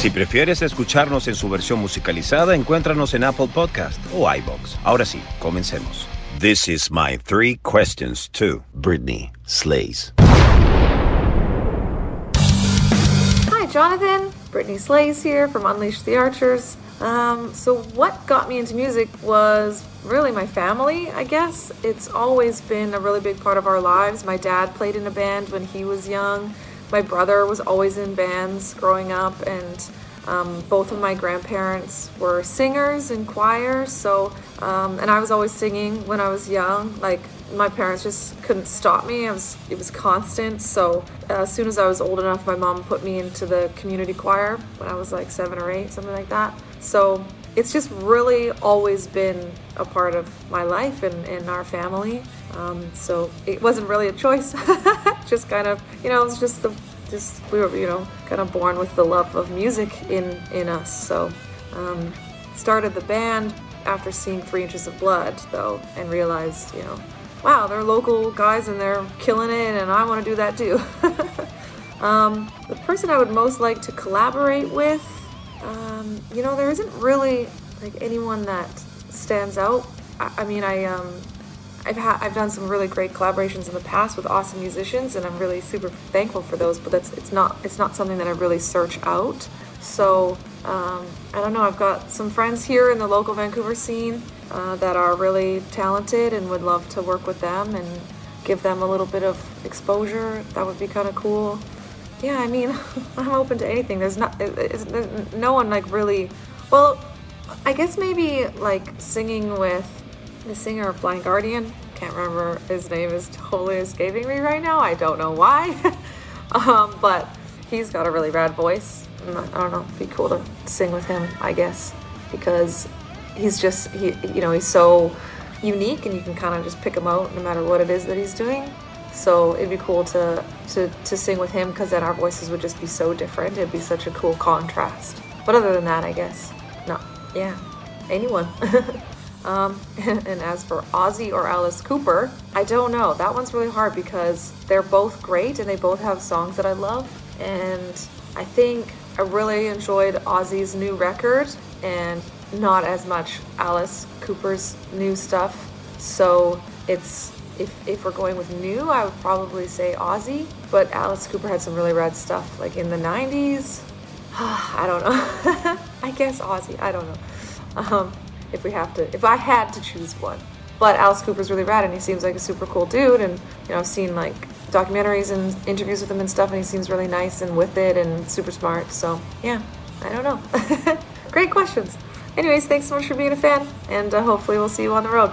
Si prefieres escucharnos en su versión musicalizada, encuéntranos en Apple Podcast o iVoox. Ahora sí, comencemos. This is my three questions to Brittney Slayes. Hi, Jonathan. Brittney Slayes here from Unleash the Archers. Um, so, what got me into music was really my family, I guess. It's always been a really big part of our lives. My dad played in a band when he was young my brother was always in bands growing up, and um, both of my grandparents were singers in choir. So, um, and I was always singing when I was young. Like my parents just couldn't stop me. I was it was constant. So uh, as soon as I was old enough, my mom put me into the community choir when I was like seven or eight, something like that. So it's just really always been a part of my life and, and our family. Um, so it wasn't really a choice. just kind of, you know, it was just the, just we were, you know, kind of born with the love of music in in us. So um, started the band after seeing Three Inches of Blood, though, and realized, you know, wow, they're local guys and they're killing it, and I want to do that too. um, the person I would most like to collaborate with um, you know, there isn't really like anyone that stands out. I, I mean, I um, I've I've done some really great collaborations in the past with awesome musicians, and I'm really super thankful for those. But that's it's not it's not something that I really search out. So um, I don't know. I've got some friends here in the local Vancouver scene uh, that are really talented, and would love to work with them and give them a little bit of exposure. That would be kind of cool yeah, I mean, I'm open to anything. There's not, there's no one like really. Well, I guess maybe like singing with the singer of Blind Guardian. Can't remember his name is totally escaping me right now. I don't know why, um, but he's got a really rad voice. I don't know. It'd be cool to sing with him. I guess because he's just he, you know, he's so unique, and you can kind of just pick him out no matter what it is that he's doing. So it'd be cool to to, to sing with him because then our voices would just be so different. It'd be such a cool contrast. But other than that, I guess no, yeah, anyone. um, and, as for Ozzy or Alice Cooper, I don't know. That one's really hard because they're both great and they both have songs that I love. And I think I really enjoyed Ozzy's new record and not as much Alice Cooper's new stuff. So it's if, if we're going with new, I would probably say Ozzy. But Alice Cooper had some really rad stuff, like in the 90s. I don't know. I guess Ozzy. I don't know. Um, if we have to, if I had to choose one. But Alice Cooper's really rad, and he seems like a super cool dude. And you know, I've seen like documentaries and interviews with him and stuff, and he seems really nice and with it and super smart. So yeah, I don't know. Great questions. Anyways, thanks so much for being a fan, and uh, hopefully we'll see you on the road.